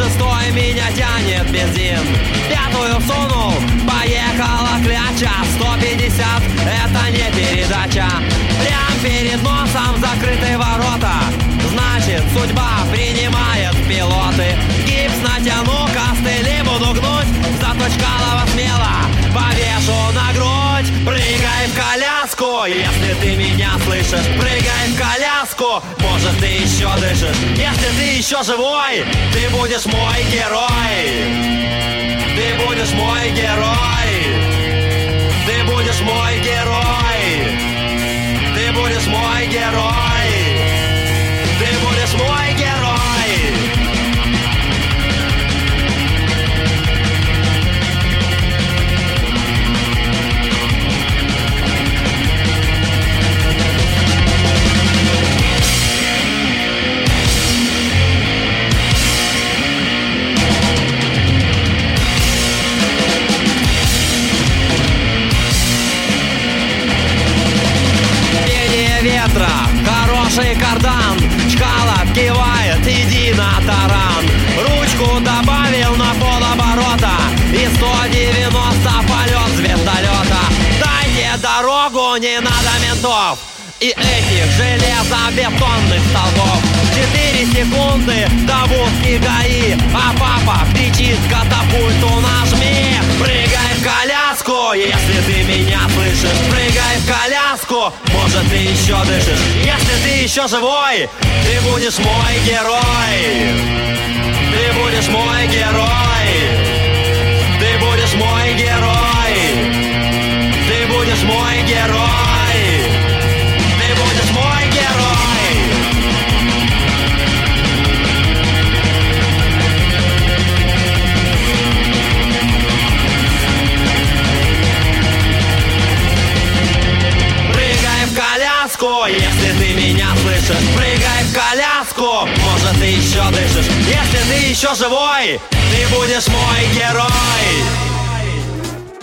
76-й меня тянет бензин. Пятую сунул, поехала кляча. 150, это не передача. Прям перед носом закрытые ворота. Значит, судьба принимает пилоты. Гипс натяну, костыли буду гнуть. Заточкалова смело повешу на грудь. Прыгай в коляску, если ты меня слышишь Прыгай в коляску, может ты еще дышишь. Если ты еще живой, ты будешь мой герой. Ты будешь мой герой. Ты будешь мой герой. Ты будешь мой герой Секунды до будки ГАИ. А папа кричит катапульту нажми. Прыгай в коляску, если ты меня слышишь. Прыгай в коляску, может ты еще дышишь. Если ты еще живой, ты будешь мой герой. Ты будешь мой герой. Ты будешь мой герой. Ты будешь мой герой будешь мой герой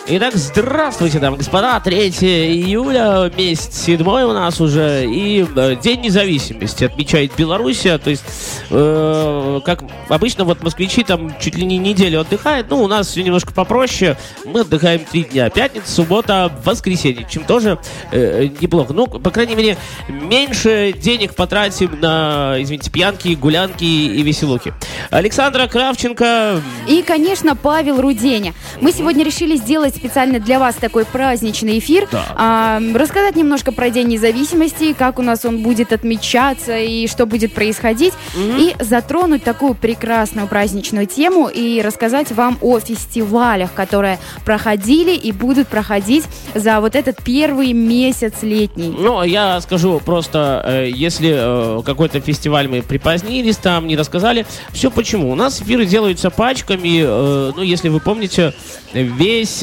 Итак, здравствуйте, дамы и господа. 3 июля, месяц седьмой у нас уже, и э, День независимости отмечает Белоруссия. То есть, э, как обычно, вот москвичи там чуть ли не неделю отдыхают. Ну, у нас все немножко попроще. Мы отдыхаем три дня. Пятница, суббота, воскресенье. Чем тоже э, неплохо. Ну, по крайней мере, меньше денег потратим на, извините, пьянки, гулянки и веселуки. Александра Кравченко, И, конечно, Павел Руденя. Мы сегодня решили сделать специально для вас такой праздничный эфир. Да. А, рассказать немножко про День независимости, как у нас он будет отмечаться и что будет происходить. И затронуть такую прекрасную праздничную тему и рассказать вам о фестивалях, которые проходили и будут проходить за вот этот первый месяц летний. Ну, я скажу просто, э, если э, какой-то фестиваль мы припозднились, там не рассказали, все почему. У нас эфиры делаются пачками, э, ну, если вы помните, весь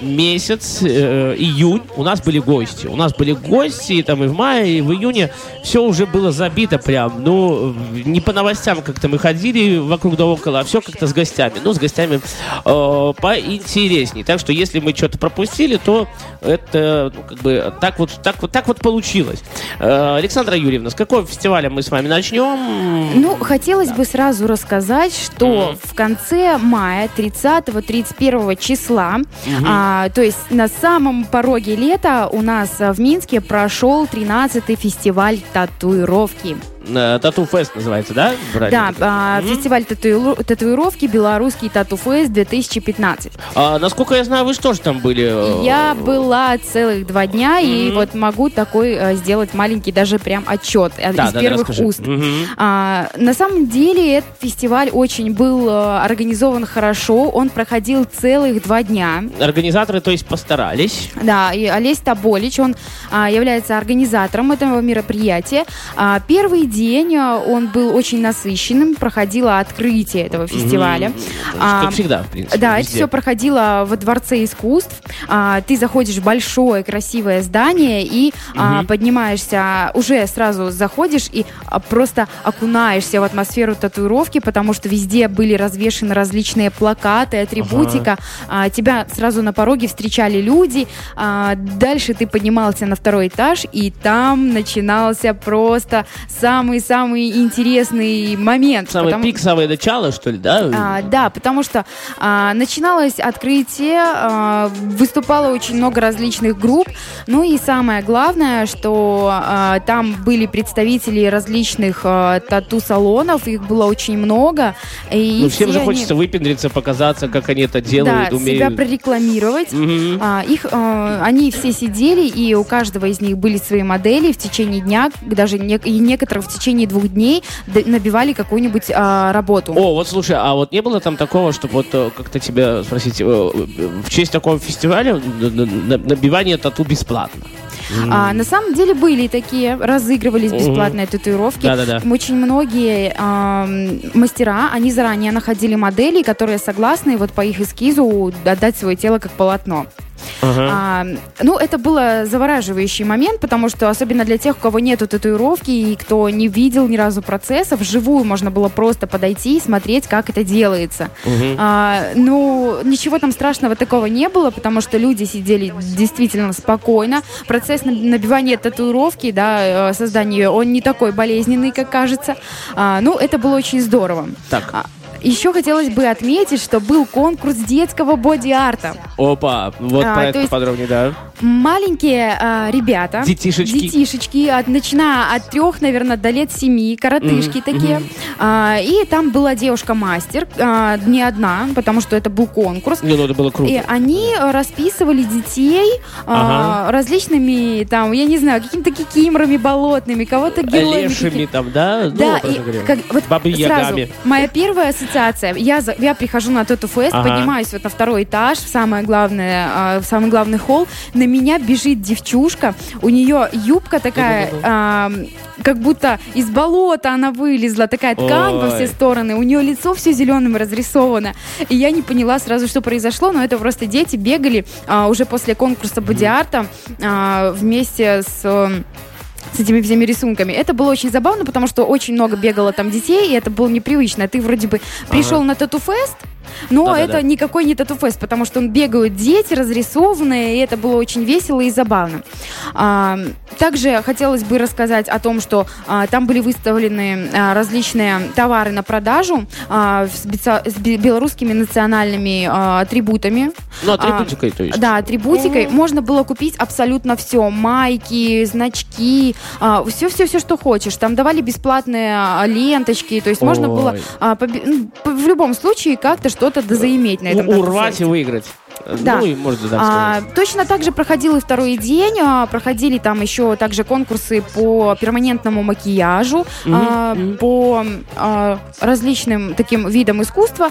месяц, июнь, у нас были гости. У нас были гости, там и в мае, и в июне все уже было забито прям. Ну, не по новостям как-то мы ходили вокруг да около, а все как-то с гостями. Ну, с гостями э, поинтересней. Так что, если мы что-то пропустили, то это, ну, как бы, так вот, так вот, так вот получилось. Э, Александра Юрьевна, с какого фестиваля мы с вами начнем? Ну, хотелось бы сразу рассказать, что в конце мая, 30-31 числа, а, то есть на самом пороге лета у нас в Минске прошел 13-й фестиваль татуировки. Э, Тату Фест называется, да? Да, а, фестиваль татуиру- татуировки «Белорусский тату-фест 2015». А, насколько я знаю, вы что же там были? э, Я была целых два дня, и вот могу такой э, сделать маленький даже прям отчет э, Да, из да, да, первых расскажи. уст. Мгм. А, на самом деле этот фестиваль очень был э, организован хорошо, он проходил целых два дня. Организаторы, то есть, постарались. Да, и Олесь Таболич, он а, является организатором этого мероприятия. А, первый день а, он был очень насыщенным, проходило открытие этого фестиваля. Есть, А, Как всегда, в принципе. Да, это везде. все проходило во Дворце искусств. А, ты заходишь в большое красивое здание и а, поднимаешься, уже сразу заходишь и а, просто окунаешься в атмосферу татуировки, потому что везде были развешаны различные плакаты, атрибутика. А, тебя сразу на пороге встречали люди. А, дальше ты поднимался на второй этаж, и там начинался просто самый-самый интересный момент. Самое потому- пик, самое начало, что ли, да? а, да, потому что а, начиналось открытие, а, выступало очень много различных групп, ну и самое главное, что а, там были представители различных а, тату-салонов, их было очень много. И Ну, всем все же они- хочется выпендриться, показаться, как они это да, делают, себя умеют. прорекламировать. Мгм. А, их, а, они все сидели, и у каждого из них были свои модели в течение дня, даже не- и некоторых в течение двух дней набивали какую-нибудь а, работу. О, вот слушай, а вот не было там такого, чтобы вот э, как-то тебя спросить, э, в честь такого фестиваля набивание тату бесплатно? А, на самом деле были такие, разыгрывались бесплатные татуировки. Да-да-да. Очень многие ам, мастера, они заранее находили модели, которые согласны вот по их эскизу отдать свое тело как полотно. Ага. А, ну, это было завораживающий момент, потому что особенно для тех, у кого нету татуировки и кто не видел ни разу процесса, вживую можно было просто подойти и смотреть, как это делается. Мгм. А, ну, ничего там страшного такого не было, потому что люди сидели действительно спокойно. Процесс наб- набивания татуировки, да, э, создания он не такой болезненный, как кажется. А, ну, это было очень здорово. Так, А, еще хотелось бы отметить, что был конкурс детского боди-арта. опа, вот А, про то это подробнее, да. Маленькие а, ребята, Детишечки. детишечки, от, начиная от трех, наверное, до лет семи, коротышки Мгм, такие. А, и там была девушка-мастер, а, не одна, потому что это был конкурс. Не, ну это было круто. И они расписывали детей а, различными, там, я не знаю, какими-то кикиморами болотными, кого-то героями. Лешими там, да? Да, ну, и как, вот Бабы сразу, Ягами. моя первая ассоциация, я, за- я прихожу на Тоту Фест, Ага. поднимаюсь вот на второй этаж, в самое главное, а, в самый главный холл, на меня бежит девчушка, у нее юбка такая, а, как будто из болота она вылезла, такая ткань во все Ой. стороны, у нее лицо все зеленым разрисовано, и я не поняла сразу, что произошло, но это просто дети бегали а, уже после конкурса бодиарта а, вместе с... с этими всеми рисунками. Это было очень забавно, потому что очень много бегало там детей, и это было непривычно. Ты вроде бы пришел на тату-фест, но Да-да-да. это никакой не тату-фест, потому что он бегают дети разрисованные, и это было очень весело и забавно. А, также хотелось бы рассказать о том, что а, там были выставлены а, различные товары на продажу а, с, беца- с бе- белорусскими национальными а, атрибутами. Ну, А, атрибутикой, то есть. Да, атрибутикой. Можно было купить абсолютно все. Майки, значки, все-все-все, что хочешь. Там давали бесплатные а, ленточки. То есть можно Ой. было а, побе- ну, в любом случае как-то что-то дозаиметь на этом У- урвать и выиграть. Да. Ну, и можно так А, точно так же проходил и второй день. а, проходили там еще также конкурсы по перманентному макияжу, а, по а, различным таким видам искусства.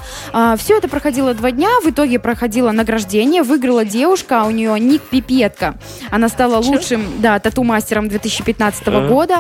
все это проходило два дня. В итоге проходило награждение. Выиграла девушка, у нее ник Пипетка. Она стала лучшим да, тату-мастером 2015 Ага. года.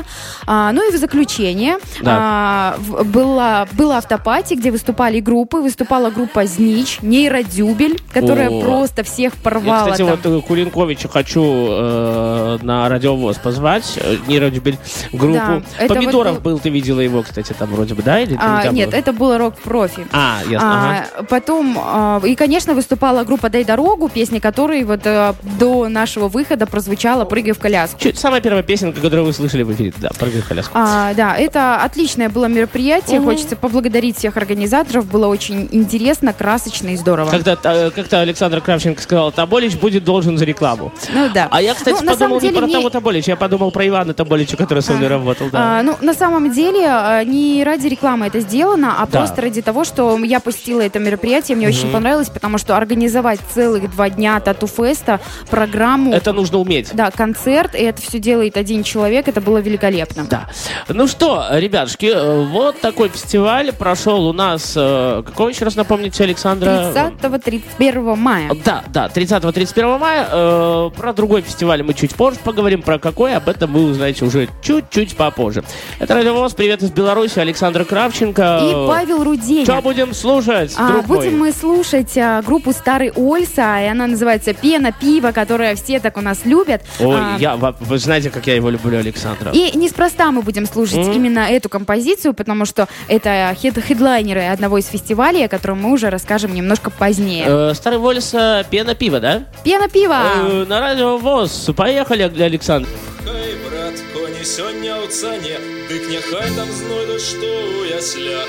А, ну и в заключение Да. а, в- была, была автопати, где выступали группы. Выступала группа «Знич», «Нейродюбель», которая О. просто всех Я, порвала. кстати, там. вот э, Кулинковича хочу э, на радиовоз позвать, э, нейродюбель группу. Да, Помидоров вот был, ты видела его, кстати, там вроде бы, да? Или не А, нет, была? это было рок-профи. А, ясно, ага. А, потом, а, и, конечно, выступала группа «Дай дорогу», песня которой вот э, до нашего выхода прозвучала «Прыгай в коляску». Чё, Самая первая песенка, которую вы слышали в эфире, да, прыгай в коляску. А, да, это отличное было мероприятие. Хочется поблагодарить всех организаторов. Было очень интересно, красочно и здорово. Как-то, э, как-то Александр Александр Кравченко сказал, Таболич будет должен за рекламу. Ну да. А я, кстати, Ну, подумал деле, не про не- того Таболича, я подумал про Ивана Таболича, который со мной работал. Да. А, ну, на самом деле, а, не ради рекламы это сделано, а Да. просто ради того, что я посетила это мероприятие, мне очень понравилось, потому что организовать целых два дня тату-феста, программу, Это нужно уметь. да, концерт, и это все делает один человек, это было великолепно. Да. Ну что, ребятушки, э, вот такой фестиваль прошел у нас. э, Какого еще раз напомните, Александра? 30-31 мая. Да, да, 30-31 мая. Э, про другой фестиваль мы чуть позже поговорим. Про какой, об этом вы узнаете уже чуть-чуть попозже. Это Радио ВОЗ. Привет из Беларуси. Александр Кравченко. И Павел Руденя. Что будем слушать, А, друг будем мой? мы слушать а, группу Старый Ольса, и она называется Пена пиво, которое все так у нас любят. Ой, А, я, вы знаете, как я его люблю, Александра. И неспроста мы будем слушать Мгм. именно эту композицию, потому что это хед- хедлайнеры одного из фестивалей, о котором мы уже расскажем немножко позднее. Э, Старый Вольса, пена пива, да? Пена пива! Э, на радио ВОЗ. Поехали, Александр. Хай, брат, коні сьогодні у цані, дик нехай там знойдуть, що у яслях.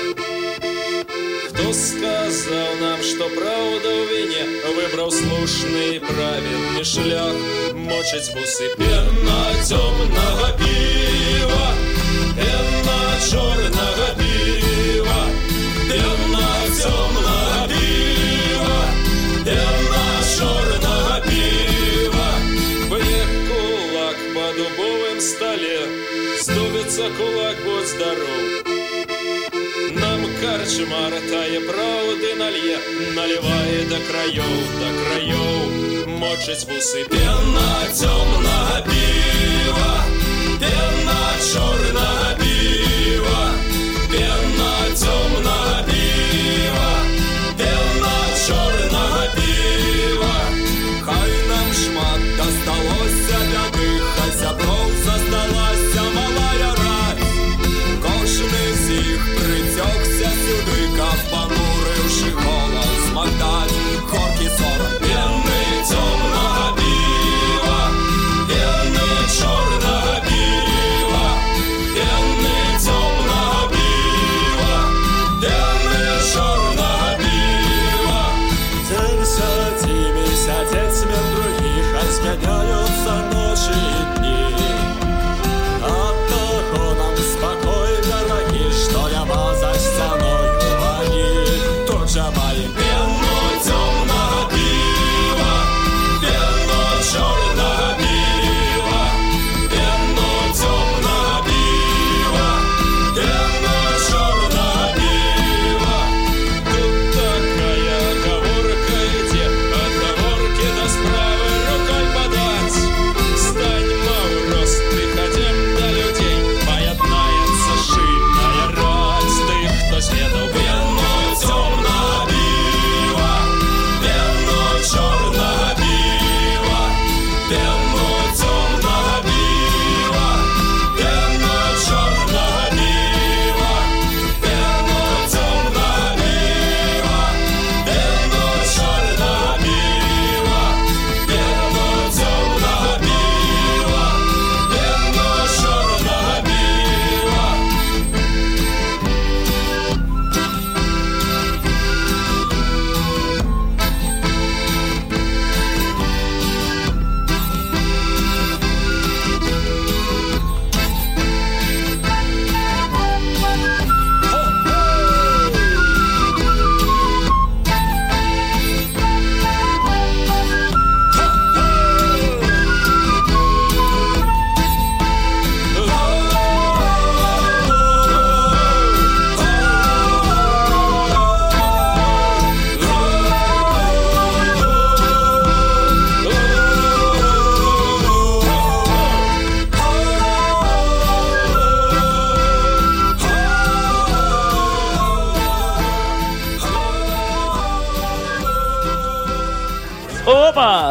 Хто сказав нам, що правда в війні вибрав слушний правильний шлях, мочить буси пена темного пива, пена чорного пива, здоров. Нам карчмар тає правди нальє, наливає до країв, до країв, мочить вуси пена темного пива, пена чорного пива,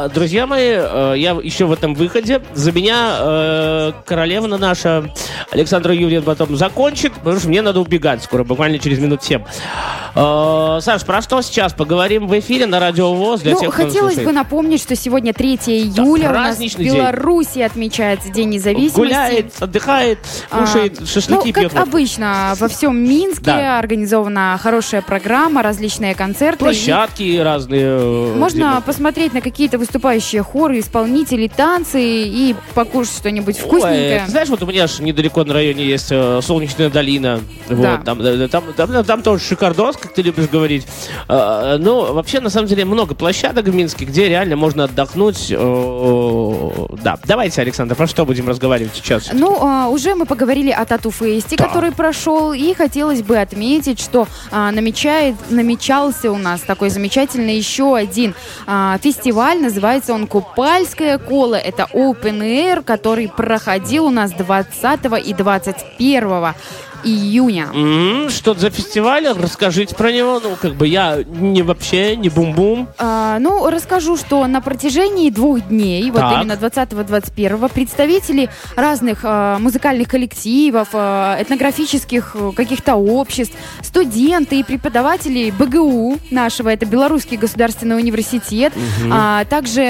Друзья мои, э, я еще в этом выходе. За меня э, королевна наша Александра Юрьевна потом закончит, потому что мне надо убегать скоро, буквально через минут 7. Э, Саш, про что сейчас поговорим в эфире на Радио ВОЗ для ну, тех, кто хотелось бы напомнить, что сегодня 3 июля у нас в день. Беларуси отмечается День независимости. Гуляет, отдыхает, А, кушает шашлыки, ну, пьет как водку. обычно, во всем Минске Да. организована хорошая программа, различные концерты. И Площадки разные. э, Можно посмотреть на какие-то выступающие хоры, исполнителей, танцы и покушать что-нибудь Ой, вкусненькое. ты знаешь, вот у меня ж недалеко на районе есть э, солнечная долина. Да. Вот, там, да, там, там, там тоже шикардос, как ты любишь говорить. Э, ну, вообще, на самом деле, много площадок в Минске, где реально можно отдохнуть. Э, да, давайте, Александр, про что будем разговаривать сейчас? Ну, а, уже мы поговорили о Тату-фесте, Да. который прошел, и хотелось бы отметить, что а, намечает, намечался у нас такой замечательный еще один а, фестиваль, называется он «Купальское коло». Это Open Air, который проходил у нас 20 и 21 июня. М, Что за фестиваль? Расскажите про него. Ну, как бы я не вообще, не бум-бум. А, ну, расскажу, что на протяжении двух дней, вот Так. именно 20-21, представители разных а, музыкальных коллективов, а, этнографических э, каких-то обществ, студенты и преподаватели БГУ нашего, это Белорусский государственный университет, а также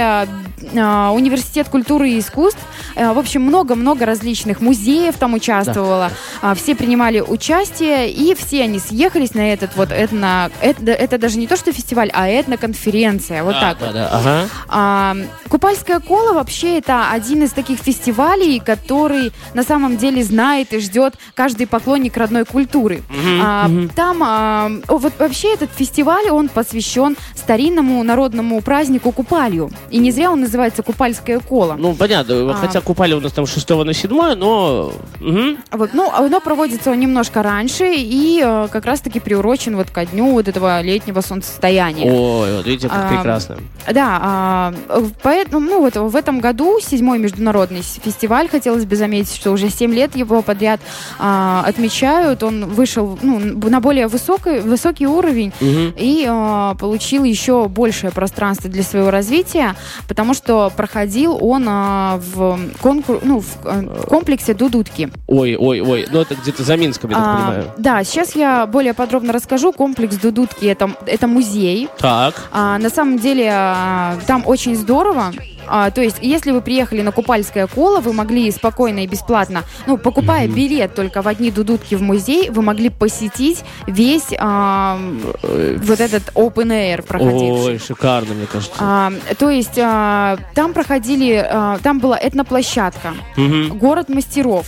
а, Университет культуры и искусств, а, в общем, много-много различных музеев там участвовало, А, все принимали участие, и все они съехались на этот вот этно, это, это даже не то, что фестиваль, а этноконференция, вот так да, вот. да, ага. А, Купальское коло вообще это один из таких фестивалей, который на самом деле знает и ждет каждый поклонник родной культуры. А, Там а, вот вообще этот фестиваль он посвящен старинному народному празднику Купалью, и не зря он называется Купальское коло. Ну, понятно, А. хотя купали у нас там 6 на 7, но... мгм. Вот, ну, оно проводится немножко раньше и э, как раз-таки приурочен вот ко дню вот этого летнего солнцестояния. Ой, вот видите, как А, прекрасно. Да, а, поэтому, ну вот в этом году седьмой международный фестиваль, хотелось бы заметить, что уже 7 лет его подряд а, отмечают, он вышел ну, на более высокий, высокий уровень Мгм. и а, получил еще большее пространство для своего развития, потому что проходил он а, в, конкур- ну, в э, комплексе Дудутки. Ой, ой, ой. Ну, это где-то за Минском, я так А, понимаю. да, сейчас я более подробно расскажу. Комплекс Дудутки это, это музей. Так. А, на самом деле а, там очень здорово. А, то есть, если вы приехали на Купальское коло, вы могли спокойно и бесплатно, ну, покупая билет только в одни дудутки в музей, вы могли посетить весь а, вот этот open air проходивший. Ой, шикарно, мне кажется. А, то есть а, там проходили, а, там была этноплощадка, Мгм. город мастеров.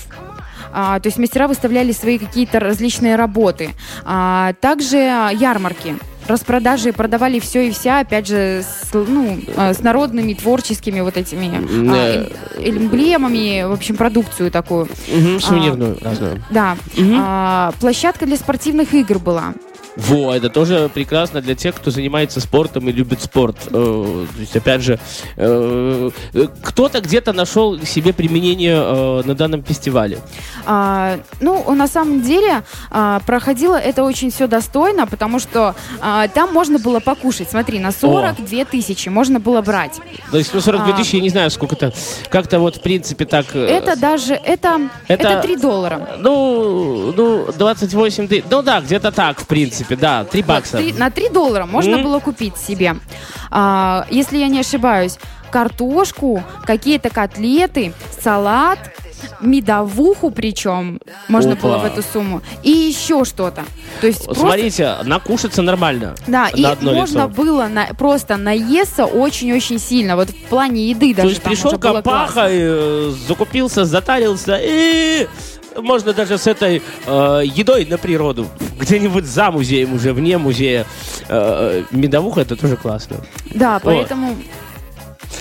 А, то есть мастера выставляли свои какие-то различные работы. А, также а, ярмарки. Распродажи продавали все и вся, опять же, с, ну, а, с народными творческими вот этими а, эм- эмблемами, в общем, продукцию такую. Мгм, Сувенирную разную. Да. А, площадка для спортивных игр была. Во, это тоже прекрасно для тех, кто занимается спортом и любит спорт. Э, То есть, опять же, э, кто-то где-то нашел себе применение э, на данном фестивале. А, ну, на самом деле, а, проходило это очень все достойно, потому что а, там можно было покушать. Смотри, на 42 тысячи можно было брать. То есть, ну, 42 А. тысячи, я не знаю, сколько-то. Как-то вот, в принципе, так... Это даже, это, Это- это 3 доллара. Ну, ну, 28 тысяч. Ну да, где-то так, в принципе, да. 3 бакса. На 3 доллара можно было купить себе, а, если я не ошибаюсь, картошку, какие-то котлеты, салат, медовуху причем можно Опа. было в эту сумму, и еще что-то. То есть Вот просто Смотрите, накушаться нормально. Да, и на одно можно лицо. было на- просто наесться очень-очень сильно. Вот в плане еды То даже есть там пришел Капаха, э, закупился, затарился и можно даже с этой э, едой на природу. Где-нибудь за музеем, уже вне музея. Э, медовуха это тоже классно. Да, поэтому...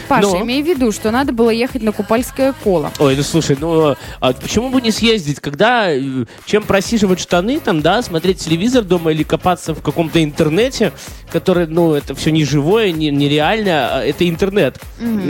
Паша, Но- имей в виду, что надо было ехать на Купальское коло. Ой, ну слушай, ну а почему бы не съездить, когда э, чем просиживать штаны там, да, смотреть телевизор дома или копаться в каком-то интернете, который, ну, это все не живое, не, нереально, а это интернет.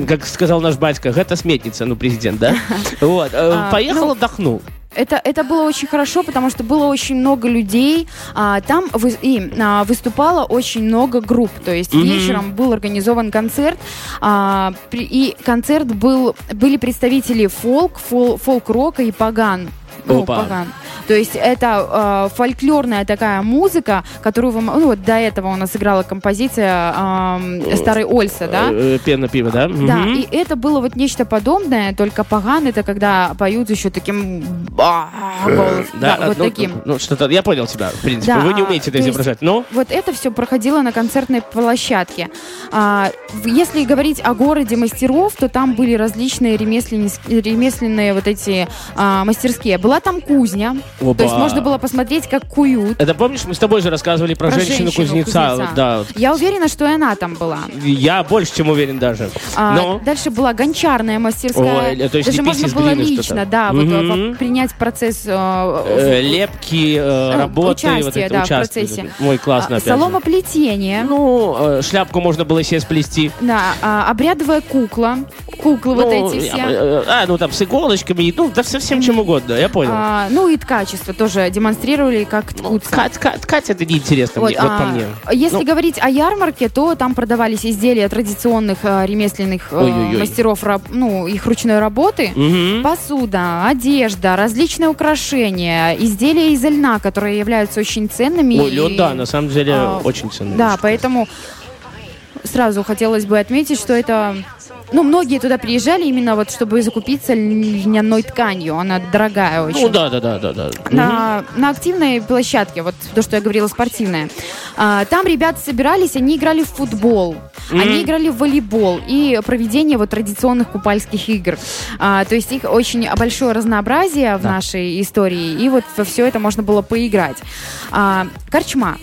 Как сказал наш батька, это сметница, ну, президент, да? Вот. э, А, Поехал, ну, отдохнул. Это, это было очень хорошо, потому что было очень много людей. А, там вы- и, а, выступало очень много групп. То есть Мгм. вечером был организован концерт. а, при- и концерт был... Были представители фолк, фол- фолк-рока и паган. Ну, паган. То есть это э, фольклорная такая музыка, которую вы... Ну, вот до этого у нас играла композиция э, Старый Ольса, да? Э, Пена пива, да? Да, Мгм. и это было вот нечто подобное, только паган это когда поют еще таким ба- голос. Да, вот ну, таким. Ну, что-то, я понял тебя, в принципе. Да, Вы не умеете это изображать. Ну, Вот это все проходило на концертной площадке. А, если говорить о городе мастеров, то там были различные ремесленнис- ремесленные вот эти а, мастерские. Была там кузня, Опа. то есть можно было посмотреть, как куют. это помнишь, мы с тобой же рассказывали про, Про женщину-кузнеца. женщину-кузнеца. Да, вот. Я уверена, что и она там была. Я больше чем уверен даже. А, Но Дальше была гончарная мастерская. Ой, то есть Даже можно было лично, да, вот, э, принять процесс э, э, лепки, э, э, работы, участие, вот это, да, в участие. процессе. Ой, классно, А. Соломоплетение. Ну, э, шляпку можно было себе сплести. Да, а, обрядовая кукла. Куклы вот Ну, эти я- все. А, ну там с иголочками, ну, да со всем чем угодно, я понял. А, ну и ткачество тоже демонстрировали, как Ну, ткут. ткать, ткать, ткать это неинтересно мне, вот по а, мне. Если Ну. говорить о ярмарке, то там продавались изделия традиционных э, ремесленных э, Ой-ой-ой. мастеров, раб- ну, их ручной работы. Мгм. Посуда, одежда, различные украшения, изделия из льна, которые являются очень ценными. Ой, лед, и- да, на самом деле а, очень ценный. Да, поэтому сразу хотелось бы отметить, что это... Ну, многие туда приезжали именно вот, чтобы закупиться льняной тканью. Она дорогая очень. Ну да, да, да, да, да. на, на активной площадке, вот то, что я говорила, спортивная. А, там ребята собирались, они играли в футбол, они играли в волейбол и проведение вот традиционных купальских игр. А, то есть их очень большое разнообразие в нашей истории, и вот во все это можно было поиграть. А, корчма.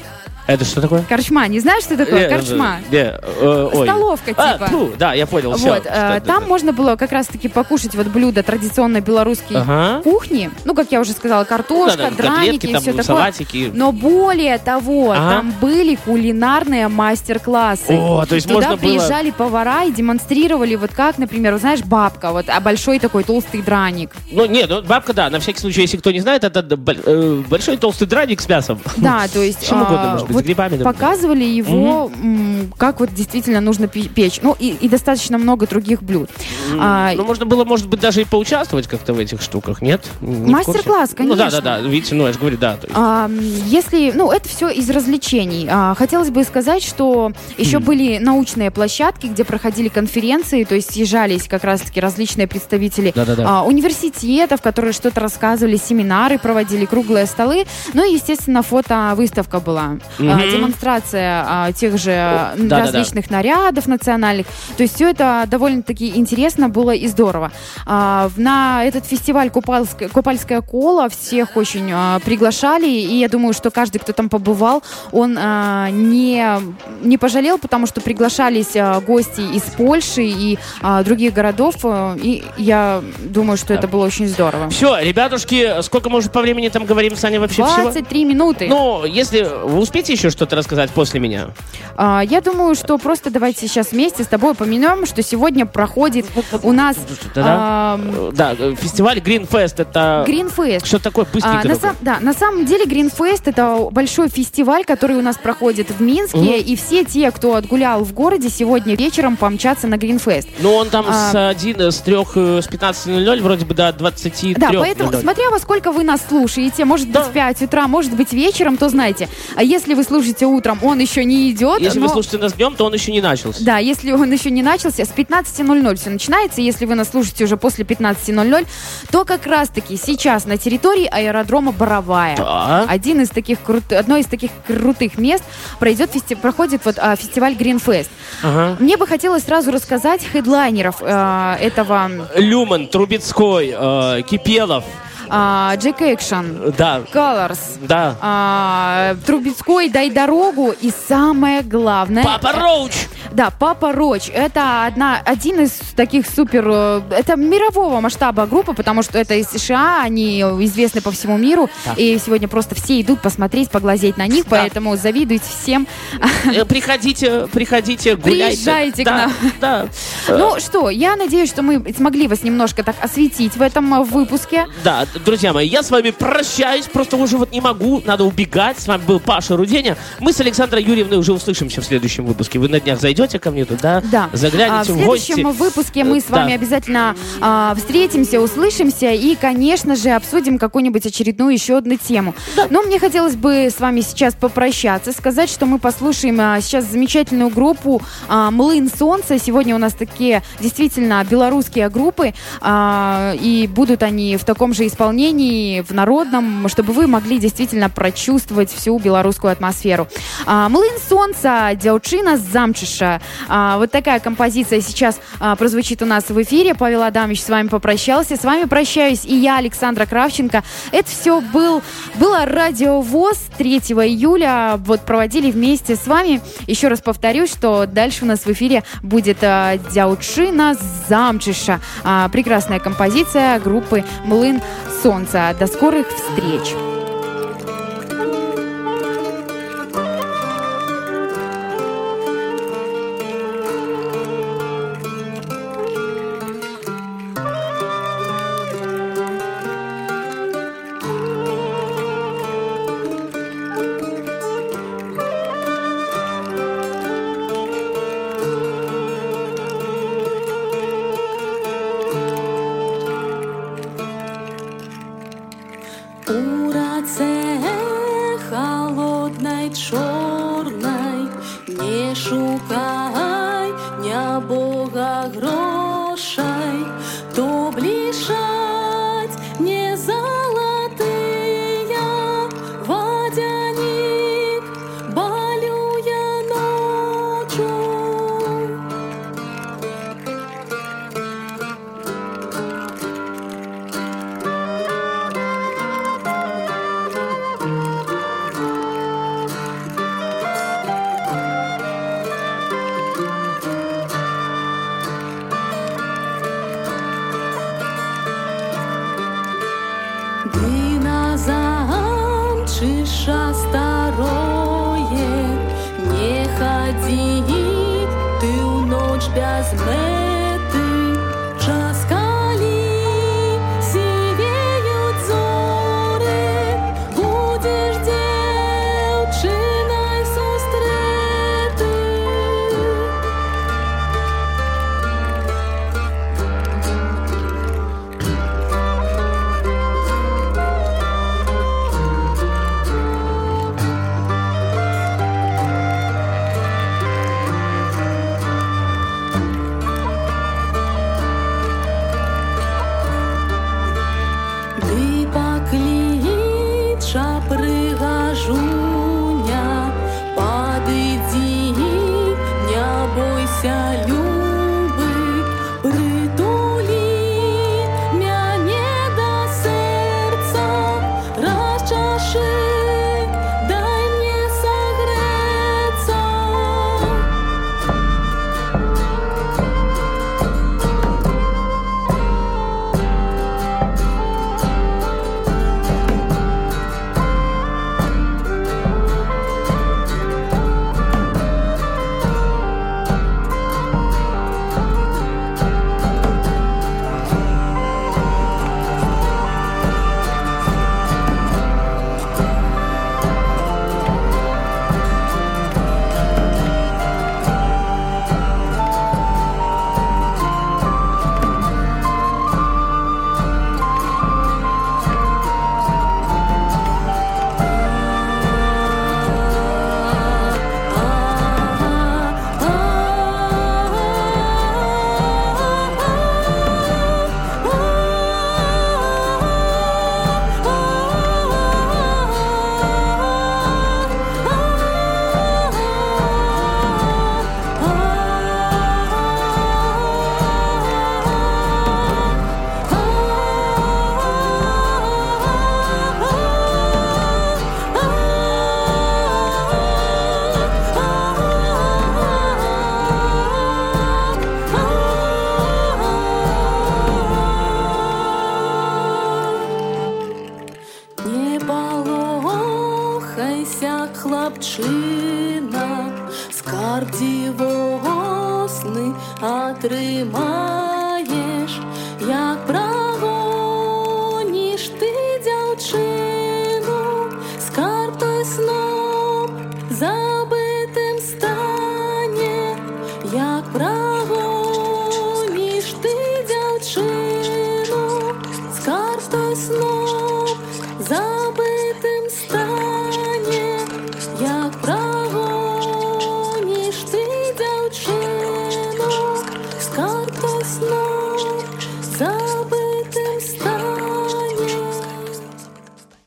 Это что такое? Корчма, не знаешь, что такое? Э, корчма. э, э, э. Столовка, А, типа. фу, да, я понял. Вот, там можно было как раз-таки покушать вот блюда традиционно белорусской кухни. Ну, как я уже сказала, картошка, драники и все такое. Но более того, там были кулинарные мастер-классы. О, то есть Туда приезжали повара и демонстрировали, вот как, например, вот знаешь, бабка, вот, а большой такой толстый драник. Ну, нет, ну, бабка, да, на всякий случай, если кто не знает, это большой толстый драник с мясом. Да, то есть Чем угодно, а, может быть, вот грибами, например. показывали его, м, как вот действительно нужно пе- печь. Ну, и, и достаточно много других блюд. А, Ну, можно было, может быть, даже и поучаствовать как-то в этих штуках, нет? Не? Мастер-класс, Ну, да, конечно. да, да, видите, ну, я же говорю, да. А, если, ну, это все из развлечений. А, хотелось бы сказать, что еще Хм. были научные площадки, где проходили конференции, то есть съезжались как раз-таки различные представители Да-да-да. а, университетов, которые что-то рассказывали, семинары проводили, круглые столы. Ну и, естественно, фотовыставка была. А, Мгм. демонстрация а, тех же а, да-да-да. различных нарядов национальных. То есть все это довольно-таки интересно было и здорово. А, на этот фестиваль Купальская, Купальская кола всех очень а, приглашали, и я думаю, что каждый, кто там побывал, он а, не, не пожалел, потому что приглашались а, гости из Польши и а, других городов, а, и я думаю, что это было очень здорово. Все, ребятушки, сколько мы уже по времени там говорим, Саня, вообще всего? 23 минуты. Ну, если вы успеете еще что-то рассказать после меня? А, я думаю, что просто давайте сейчас вместе с тобой помянем, что сегодня проходит у нас Да, Э, Да, э, фестиваль Green Fest это... Greenfest. Что такое? Быстренько А, на сам- да, на самом деле Greenfest это большой фестиваль, который у нас проходит в Минске, Мгм. и все те, кто отгулял в городе, сегодня вечером помчатся на Greenfest. Ну, он там А. с 1, с 3, с 15.00 вроде бы до 23. Да, поэтому, смотря во сколько вы нас слушаете, может Да. быть в 5 утра, может быть вечером, то знаете. А если вы слушаете утром, он еще не идет. Если но- вы слушаете нас днем, то он еще не начался. Да, если он еще не начался, с 15.00 все начинается. Если вы нас слушаете уже после 15.00, то как раз-таки сейчас на территории аэродрома Боровая. Да. Один из таких крут- одно из таких крутых мест пройдет фести- проходит вот а, фестиваль Greenfest. Ага. Мне бы хотелось сразу рассказать хедлайнеров э, этого Люман, Трубецкой, э, Кипелов, а, Jack Action, да, Colors, да. а, Трубецкой «Дай дорогу» и самое главное... Папа Роуч! Да, Папа Роч. Это одна, один из таких супер... э, Это мирового масштаба группа, потому что это из США, они известны по всему миру. И сегодня просто все идут посмотреть, поглазеть на них, поэтому завидуйте всем. Э, Приходите, приходите, гуляйте. Приезжайте к Да, нам. Да. Ну что, я надеюсь, что мы смогли вас немножко так осветить в этом э, выпуске. Да, друзья мои, я с вами прощаюсь, просто уже вот не могу, надо убегать. С вами был Паша Руденя. Мы с Александрой Юрьевной уже услышимся в следующем выпуске. Вы на днях зайдете ко мне туда, Да. загляните А, в в гости. следующем выпуске мы с Да. вами обязательно а, встретимся, услышимся и, конечно же, обсудим какую-нибудь очередную еще одну тему. Но мне хотелось бы с вами сейчас попрощаться, сказать, что мы послушаем а, сейчас замечательную группу а, «Млын солнца». Сегодня у нас такие действительно белорусские группы, а, и будут они в таком же исполнении, в народном, чтобы вы могли действительно прочувствовать всю белорусскую атмосферу. А, «Млын солнца», «Дзяучина замчиша». А, вот такая композиция сейчас а, прозвучит у нас в эфире. Павел Адамович с вами попрощался. С вами прощаюсь и я, Александра Кравченко. Это все был, было Радио ВОЗ 3 июля. Вот проводили вместе с вами. Еще раз повторюсь, что дальше у нас в эфире будет «Дзяучина замчиша». Прекрасная композиция группы «Млын солнца». До скорых встреч!